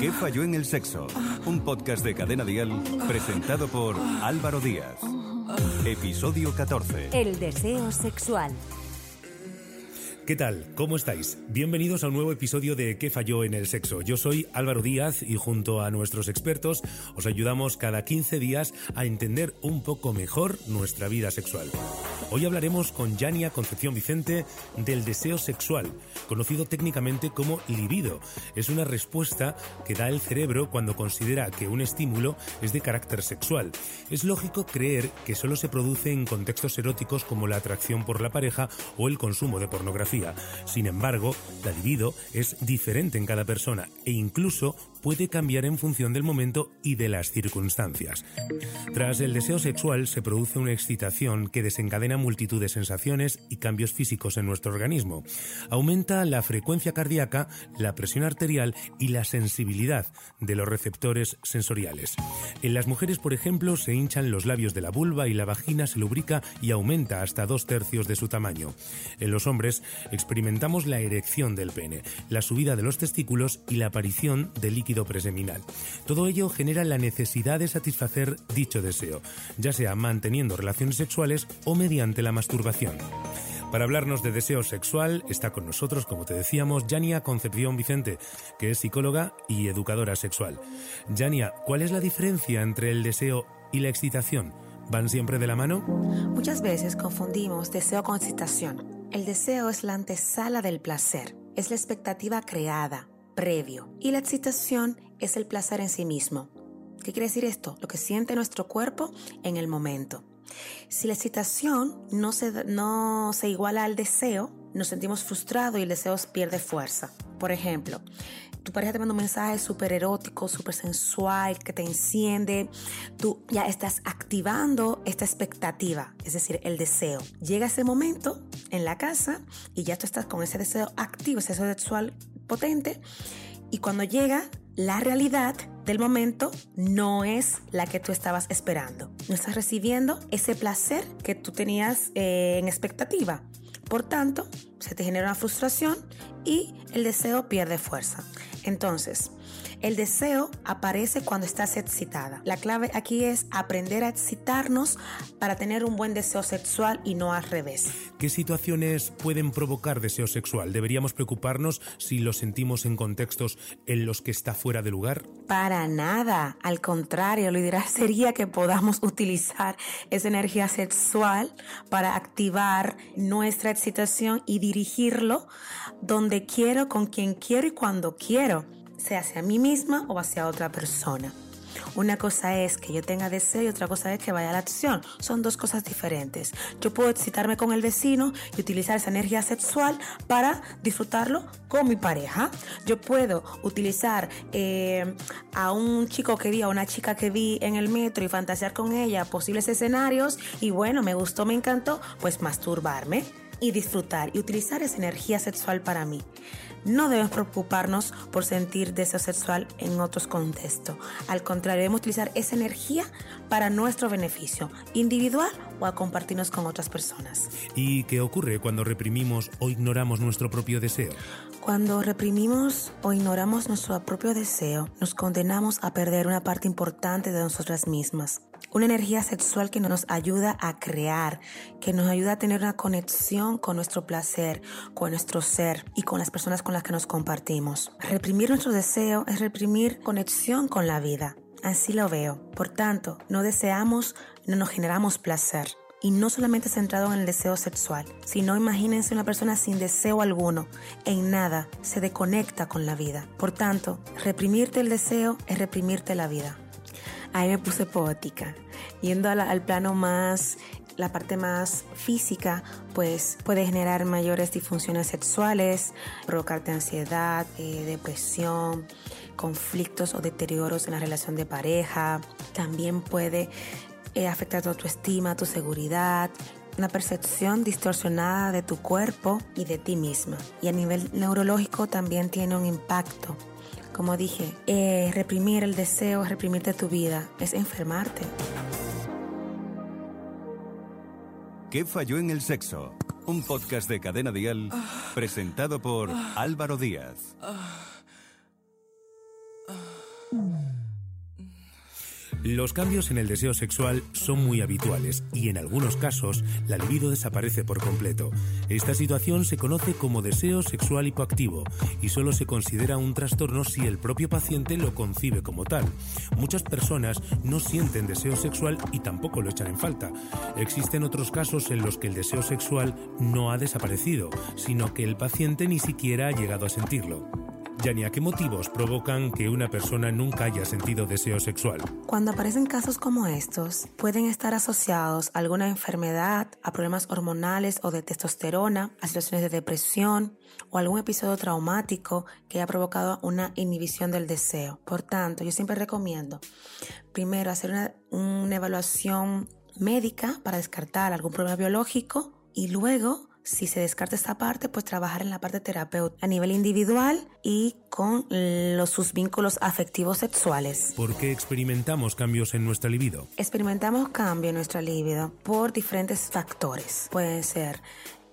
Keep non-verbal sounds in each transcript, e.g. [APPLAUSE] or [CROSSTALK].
¿Qué falló en el sexo? Un podcast de Cadena Dial presentado por Álvaro Díaz. Episodio 14. El deseo sexual. ¿Qué tal? ¿Cómo estáis? Bienvenidos a un nuevo episodio de ¿Qué falló en el sexo? Yo soy Álvaro Díaz y junto a nuestros expertos os ayudamos cada 15 días a entender un poco mejor nuestra vida sexual. Hoy hablaremos con Yania Concepción Vicente del deseo sexual, conocido técnicamente como libido. Es una respuesta que da el cerebro cuando considera que un estímulo es de carácter sexual. Es lógico creer que solo se produce en contextos eróticos como la atracción por la pareja o el consumo de pornografía. Sin embargo, la libido es diferente en cada persona e incluso puede cambiar en función del momento y de las circunstancias. Tras el deseo sexual se produce una excitación que desencadena multitud de sensaciones y cambios físicos en nuestro organismo. Aumenta la frecuencia cardíaca, la presión arterial y la sensibilidad de los receptores sensoriales. En las mujeres, por ejemplo, se hinchan los labios de la vulva y la vagina se lubrica y aumenta hasta dos tercios de su tamaño. En los hombres experimentamos la erección del pene, la subida de los testículos y la aparición de preseminal. Todo ello genera la necesidad de satisfacer dicho deseo, ya sea manteniendo relaciones sexuales o mediante la masturbación. Para hablarnos de deseo sexual está con nosotros, como te decíamos, Yania Concepción Vicente, que es psicóloga y educadora sexual. Yania, ¿cuál es la diferencia entre el deseo y la excitación? ¿Van siempre de la mano? Muchas veces confundimos deseo con excitación. El deseo es la antesala del placer, es la expectativa creada, previo. Y la excitación es el placer en sí mismo. ¿Qué quiere decir esto? Lo que siente nuestro cuerpo en el momento. Si la excitación no se, no se iguala al deseo, nos sentimos frustrados y el deseo pierde fuerza. Por ejemplo, tu pareja te manda un mensaje súper erótico, súper sensual, que te enciende, tú ya estás activando esta expectativa, es decir, el deseo. Llega ese momento en la casa y ya tú estás con ese deseo activo, ese deseo sexual potente, y cuando llega la realidad del momento no es la que tú estabas esperando. No estás recibiendo ese placer que tú tenías eh, en expectativa. Por tanto, se te genera una frustración y el deseo pierde fuerza. Entonces, el deseo aparece cuando estás excitada. La clave aquí es aprender a excitarnos para tener un buen deseo sexual y no al revés. ¿Qué situaciones pueden provocar deseo sexual? ¿Deberíamos preocuparnos si lo sentimos en contextos en los que está fuera de lugar? Para nada. Al contrario, lo ideal sería que podamos [LAUGHS] utilizar esa energía sexual para activar nuestra excitación y dirigirlo donde quiero, con quien quiero y cuando quiero sea hacia mí misma o hacia otra persona. Una cosa es que yo tenga deseo y otra cosa es que vaya a la acción. Son dos cosas diferentes. Yo puedo excitarme con el vecino y utilizar esa energía sexual para disfrutarlo con mi pareja. Yo puedo utilizar eh, a un chico que vi, a una chica que vi en el metro y fantasear con ella posibles escenarios y bueno, me gustó, me encantó, pues masturbarme y disfrutar y utilizar esa energía sexual para mí. No debemos preocuparnos por sentir deseo sexual en otros contextos. Al contrario, debemos utilizar esa energía para nuestro beneficio individual o a compartirnos con otras personas. ¿Y qué ocurre cuando reprimimos o ignoramos nuestro propio deseo? Cuando reprimimos o ignoramos nuestro propio deseo, nos condenamos a perder una parte importante de nosotras mismas. Una energía sexual que nos ayuda a crear, que nos ayuda a tener una conexión con nuestro placer, con nuestro ser y con las personas con las que nos compartimos. Reprimir nuestro deseo es reprimir conexión con la vida. Así lo veo. Por tanto, no deseamos, no nos generamos placer. Y no solamente centrado en el deseo sexual, sino imagínense una persona sin deseo alguno, en nada, se desconecta con la vida. Por tanto, reprimirte el deseo es reprimirte la vida ahí me puse poética. Yendo al, plano más la parte más física, pues puede generar mayores disfunciones sexuales, provocarte ansiedad, eh, depresión, conflictos o deterioros en la relación de pareja. También puede eh, afectar tu autoestima, tu seguridad, una percepción distorsionada de tu cuerpo y de ti misma. Y a nivel neurológico también tiene un impacto como dije, eh, reprimir el deseo, reprimirte tu vida, es enfermarte. ¿Qué falló en el sexo? Un podcast de Cadena Dial presentado por Álvaro Díaz. Los cambios en el deseo sexual son muy habituales y en algunos casos la libido desaparece por completo. Esta situación se conoce como deseo sexual hipoactivo y solo se considera un trastorno si el propio paciente lo concibe como tal. Muchas personas no sienten deseo sexual y tampoco lo echan en falta. Existen otros casos en los que el deseo sexual no ha desaparecido, sino que el paciente ni siquiera ha llegado a sentirlo. Yania, ¿qué motivos provocan que una persona nunca haya sentido deseo sexual? Cuando aparecen casos como estos, pueden estar asociados a alguna enfermedad, a problemas hormonales o de testosterona, a situaciones de depresión o algún episodio traumático que haya provocado una inhibición del deseo. Por tanto, yo siempre recomiendo primero hacer una, una evaluación médica para descartar algún problema biológico y luego si se descarta esta parte, pues trabajar en la parte terapéutica a nivel individual y con los, sus vínculos afectivos sexuales. ¿Por qué experimentamos cambios en nuestra libido? Experimentamos cambios en nuestra libido por diferentes factores. Pueden ser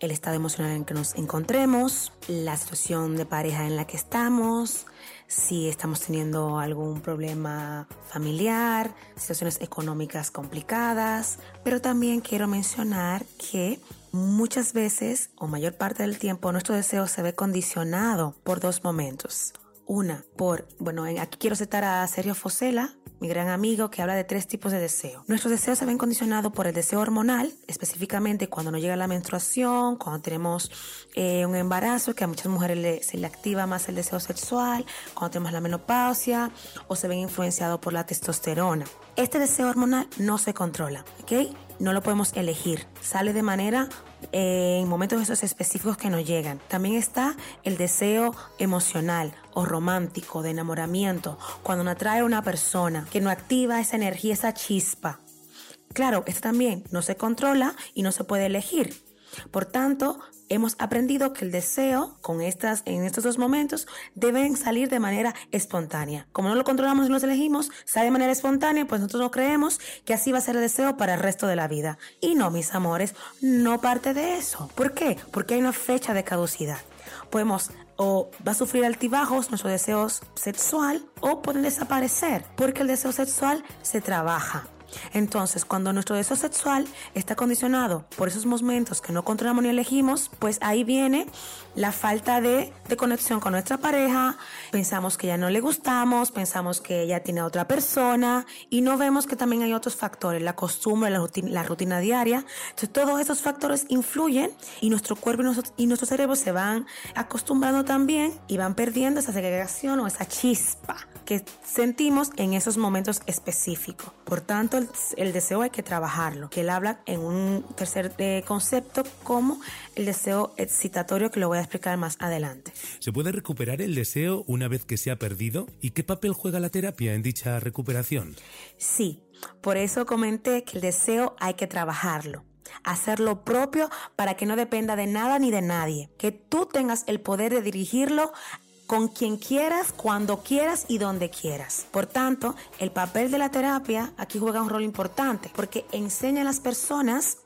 el estado emocional en que nos encontremos, la situación de pareja en la que estamos, si estamos teniendo algún problema familiar, situaciones económicas complicadas, pero también quiero mencionar que muchas veces o mayor parte del tiempo nuestro deseo se ve condicionado por dos momentos. Una, por, bueno, aquí quiero citar a Sergio Fosela, mi gran amigo, que habla de tres tipos de deseo. Nuestros deseos se ven condicionados por el deseo hormonal, específicamente cuando no llega la menstruación, cuando tenemos eh, un embarazo, que a muchas mujeres se le activa más el deseo sexual, cuando tenemos la menopausia, o se ven influenciados por la testosterona. Este deseo hormonal no se controla, ¿ok? no lo podemos elegir. Sale de manera eh, en momentos esos específicos que nos llegan. También está el deseo emocional o romántico de enamoramiento, cuando nos atrae una persona que nos activa esa energía, esa chispa. Claro, esto también no se controla y no se puede elegir. Por tanto, hemos aprendido que el deseo con estas, en estos dos momentos deben salir de manera espontánea. Como no lo controlamos y nos elegimos, sale de manera espontánea, pues nosotros no creemos que así va a ser el deseo para el resto de la vida. Y no, mis amores, no parte de eso. ¿Por qué? Porque hay una fecha de caducidad. Podemos o va a sufrir altibajos nuestro deseo sexual o pueden desaparecer porque el deseo sexual se trabaja. Entonces, cuando nuestro deseo sexual está condicionado por esos momentos que no controlamos ni elegimos, pues ahí viene la falta de, conexión con nuestra pareja, pensamos que ya no le gustamos, pensamos que ella tiene a otra persona y no vemos que también hay otros factores, la costumbre, la rutina, la rutina diaria. Entonces, todos esos factores influyen y nuestro cuerpo y nuestro, y nuestro cerebro se van acostumbrando también y van perdiendo esa segregación o esa chispa que sentimos en esos momentos específicos. Por tanto, el, deseo hay que trabajarlo, que él habla en un tercer eh, concepto como el deseo excitatorio que lo voy a explicar más adelante. ¿Se puede recuperar el deseo una vez que se ha perdido? ¿Y qué papel juega la terapia en dicha recuperación? Sí, por eso comenté que el deseo hay que trabajarlo hacer lo propio para que no dependa de nada ni de nadie, que tú tengas el poder de dirigirlo con quien quieras, cuando quieras y donde quieras. Por tanto, el papel de la terapia aquí juega un rol importante porque enseña a las personas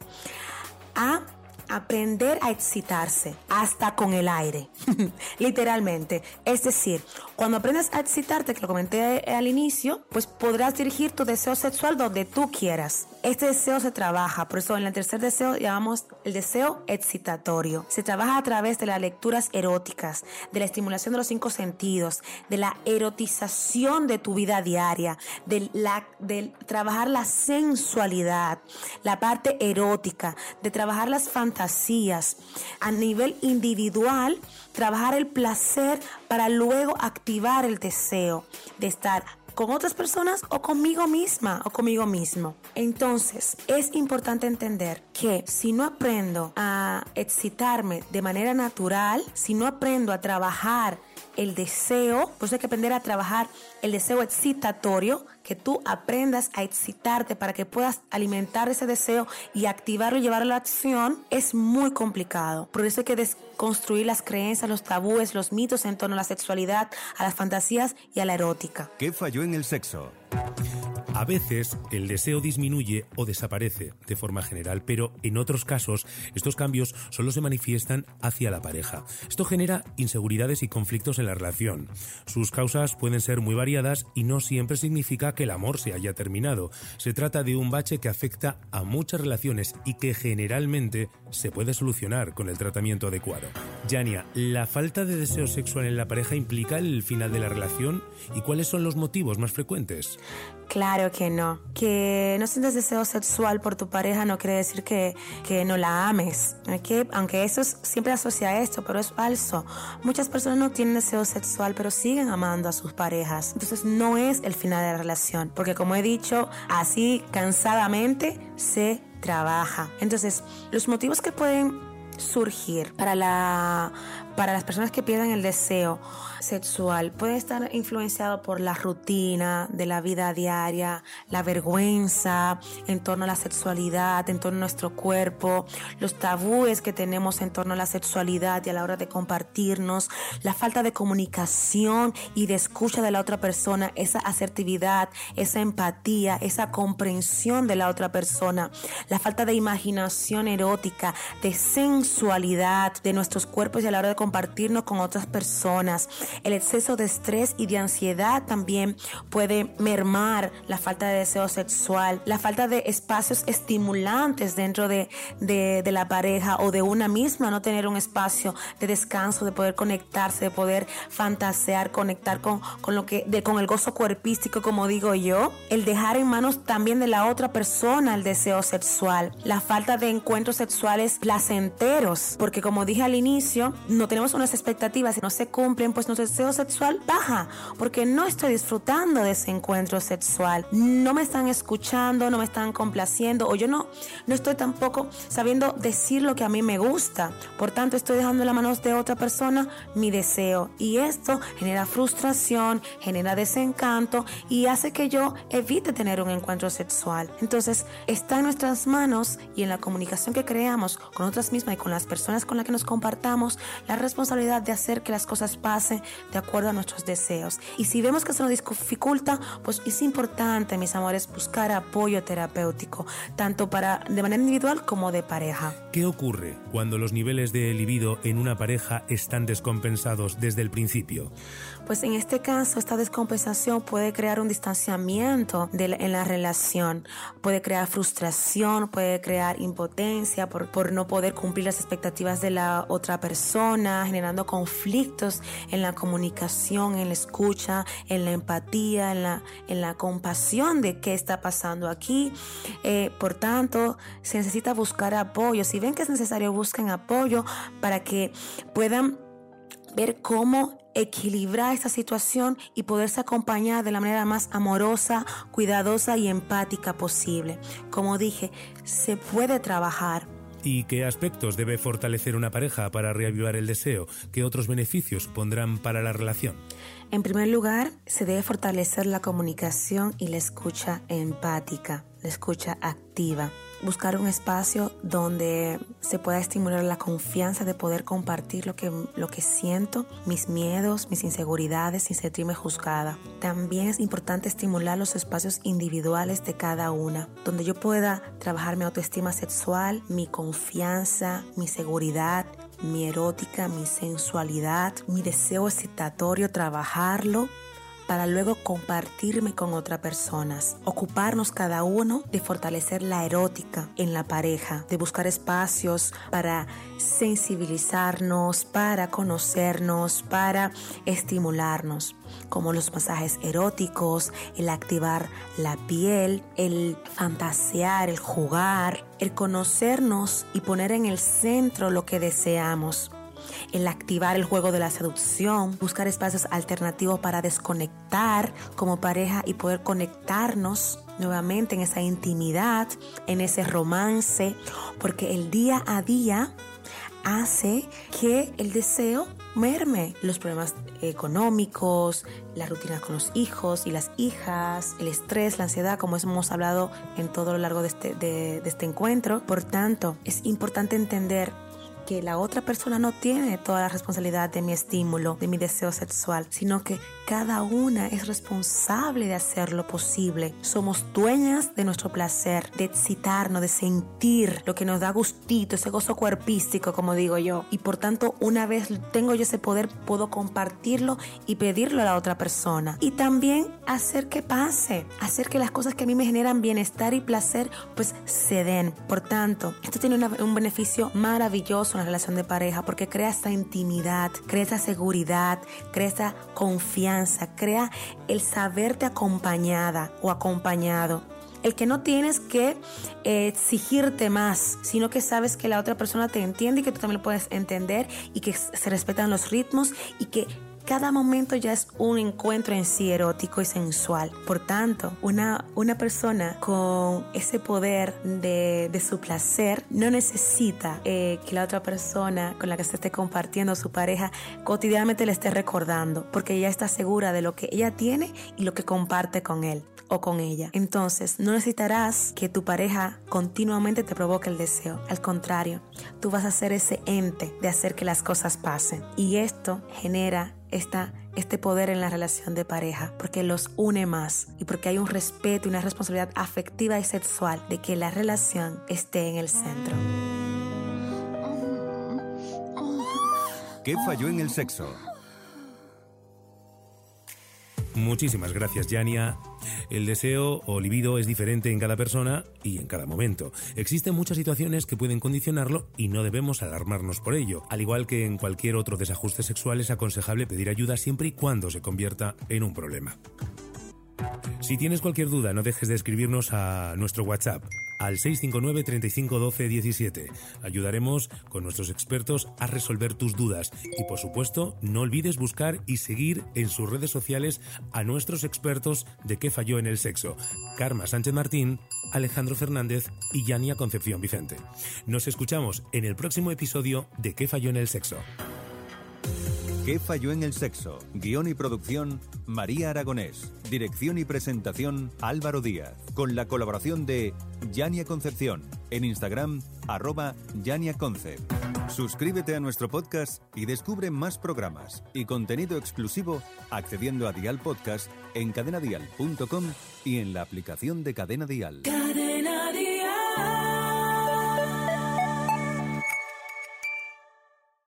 a aprender a excitarse hasta con el aire, [LAUGHS] literalmente. Es decir, cuando aprendes a excitarte, que lo comenté al inicio, pues podrás dirigir tu deseo sexual donde tú quieras. Este deseo se trabaja, por eso en el tercer deseo llamamos el deseo excitatorio. Se trabaja a través de las lecturas eróticas, de la estimulación de los cinco sentidos, de la erotización de tu vida diaria, de, de trabajar la sensualidad, la parte erótica, de trabajar las fantasías a nivel individual, trabajar el placer para luego activar el deseo de estar con otras personas o conmigo misma o conmigo mismo. Entonces, es importante entender que si no aprendo a excitarme de manera natural, si no aprendo a trabajar el deseo, pues hay que aprender a trabajar el deseo excitatorio, que tú aprendas a excitarte para que puedas alimentar ese deseo y activarlo y llevarlo a la acción, es muy complicado. Por eso hay que desconstruir las creencias, los tabúes, los mitos en torno a la sexualidad, a las fantasías y a la erótica. ¿Qué falló en el sexo? A veces el deseo disminuye o desaparece de forma general, pero en otros casos estos cambios solo se manifiestan hacia la pareja. Esto genera inseguridades y conflictos en la relación. Sus causas pueden ser muy variadas y no siempre significa que el amor se haya terminado. Se trata de un bache que afecta a muchas relaciones y que generalmente se puede solucionar con el tratamiento adecuado. Yania, ¿la falta de deseo sexual en la pareja implica el final de la relación? ¿Y cuáles son los motivos más frecuentes? Claro que no. Que no sientas deseo sexual por tu pareja no quiere decir que, que no la ames. Aunque eso siempre asocia a esto, pero es falso. Muchas personas no tienen deseo sexual, pero siguen amando a sus parejas. Entonces no es el final de la relación. Porque como he dicho, así cansadamente se trabaja. Entonces, los motivos que pueden surgir para la para las personas que pierden el deseo sexual puede estar influenciado por la rutina de la vida diaria, la vergüenza en torno a la sexualidad, en torno a nuestro cuerpo, los tabúes que tenemos en torno a la sexualidad y a la hora de compartirnos, la falta de comunicación y de escucha de la otra persona, esa asertividad, esa empatía, esa comprensión de la otra persona, la falta de imaginación erótica, de sensualidad de nuestros cuerpos y a la hora de compartirnos con otras personas. El exceso de estrés y de ansiedad también puede mermar la falta de deseo sexual, la falta de espacios estimulantes dentro de, de, la pareja o de una misma, no tener un espacio de descanso, de poder conectarse, de poder fantasear, conectar con, con lo que, de, con el gozo cuerpístico, como digo yo, el dejar en manos también de la otra persona el deseo sexual, la falta de encuentros sexuales placenteros, porque como dije al inicio, no tenemos tenemos unas expectativas y no se cumplen, pues nuestro deseo sexual baja, porque no estoy disfrutando de ese encuentro sexual. No me están escuchando, no me están complaciendo, o yo no, no estoy tampoco sabiendo decir lo que a mí me gusta. Por tanto, estoy dejando en las manos de otra persona mi deseo. Y esto genera frustración, genera desencanto y hace que yo evite tener un encuentro sexual. Entonces, está en nuestras manos y en la comunicación que creamos con otras mismas y con las personas con las que nos compartamos, la responsabilidad de hacer que las cosas pasen de acuerdo a nuestros deseos. Y si vemos que se nos dificulta, pues es importante, mis amores, buscar apoyo terapéutico, tanto para de manera individual como de pareja. ¿Qué ocurre cuando los niveles de libido en una pareja están descompensados desde el principio? Pues en este caso, esta descompensación puede crear un distanciamiento en la relación, puede crear frustración, puede crear impotencia por, por no poder cumplir las expectativas de la otra persona, generando conflictos en la comunicación, en la escucha, en la empatía, en la, en la compasión de qué está pasando aquí. Eh, por tanto, se necesita buscar apoyo. Si ven que es necesario, busquen apoyo para que puedan ver cómo equilibrar esta situación y poderse acompañar de la manera más amorosa, cuidadosa y empática posible. Como dije, se puede trabajar. ¿Y qué aspectos debe fortalecer una pareja para reavivar el deseo? ¿Qué otros beneficios supondrán para la relación? En primer lugar, se debe fortalecer la comunicación y la escucha empática, la escucha activa buscar un espacio donde se pueda estimular la confianza de poder compartir lo que, lo que siento, mis miedos, mis inseguridades sin sentirme juzgada. También es importante estimular los espacios individuales de cada una, donde yo pueda trabajar mi autoestima sexual, mi confianza, mi seguridad, mi erótica, mi sensualidad, mi deseo excitatorio, trabajarlo para luego compartirme con otras personas. Ocuparnos cada uno de fortalecer la erótica en la pareja, de buscar espacios para sensibilizarnos, para conocernos, para estimularnos como los masajes eróticos, el activar la piel, el fantasear, el jugar, el conocernos y poner en el centro lo que deseamos el activar el juego de la seducción, buscar espacios alternativos para desconectar como pareja y poder conectarnos nuevamente en esa intimidad, en ese romance, porque el día a día hace que el deseo merme los problemas económicos, la rutina con los hijos y las hijas, el estrés, la ansiedad, como hemos hablado en todo lo largo de este, de este encuentro. Por tanto, es importante entender que la otra persona no tiene toda la responsabilidad de mi estímulo, de mi deseo sexual, sino que cada una es responsable de hacer lo posible. Somos dueñas de nuestro placer, de excitarnos, de sentir lo que nos da gustito, ese gozo cuerpístico, como digo yo. Y por tanto, una vez tengo yo ese poder, puedo compartirlo y pedirlo a la otra persona. Y también hacer que pase, hacer que las cosas que a mí me generan bienestar y placer, pues se den. Por tanto, esto tiene un beneficio maravilloso en la relación de pareja porque crea esta intimidad, crea esa seguridad, crea esa confianza crea el saberte acompañada o acompañado. El que no tienes que eh, exigirte más, sino que sabes que la otra persona te entiende y que tú también lo puedes entender y que se respetan los ritmos y que cada momento ya es un encuentro en sí erótico y sensual. Por tanto, una, una persona con ese poder de, de su placer no necesita eh, que la otra persona con la que se esté compartiendo su pareja cotidianamente le esté recordando, porque ella está segura de lo que ella tiene y lo que comparte con él o con ella. Entonces, no necesitarás que tu pareja continuamente te provoque el deseo. Al contrario, tú vas a ser ese ente de hacer que las cosas pasen. Y esto genera esta, este poder en la relación de pareja, porque los une más y porque hay un respeto y una responsabilidad afectiva y sexual de que la relación esté en el centro. ¿Qué falló en el sexo? Muchísimas gracias, Yania. El deseo o libido es diferente en cada persona y en cada momento. Existen muchas situaciones que pueden condicionarlo y no debemos alarmarnos por ello. Al igual que en cualquier otro desajuste sexual es aconsejable pedir ayuda siempre y cuando se convierta en un problema. Si tienes cualquier duda, no dejes de escribirnos a nuestro WhatsApp al 659 35 12 17. Ayudaremos con nuestros expertos a resolver tus dudas y por supuesto no olvides buscar y seguir en sus redes sociales a nuestros expertos de qué falló en el sexo, Karma Sánchez Martín, Alejandro Fernández y Yania Concepción Vicente. Nos escuchamos en el próximo episodio de qué falló en el sexo. ¿Qué falló en el sexo? Guión y producción, María Aragonés. Dirección y presentación, Álvaro Díaz. Con la colaboración de Yania Concepción. En Instagram, arroba Yania Concep. Suscríbete a nuestro podcast y descubre más programas y contenido exclusivo accediendo a Dial Podcast en cadenadial.com y en la aplicación de. Cadena Dial.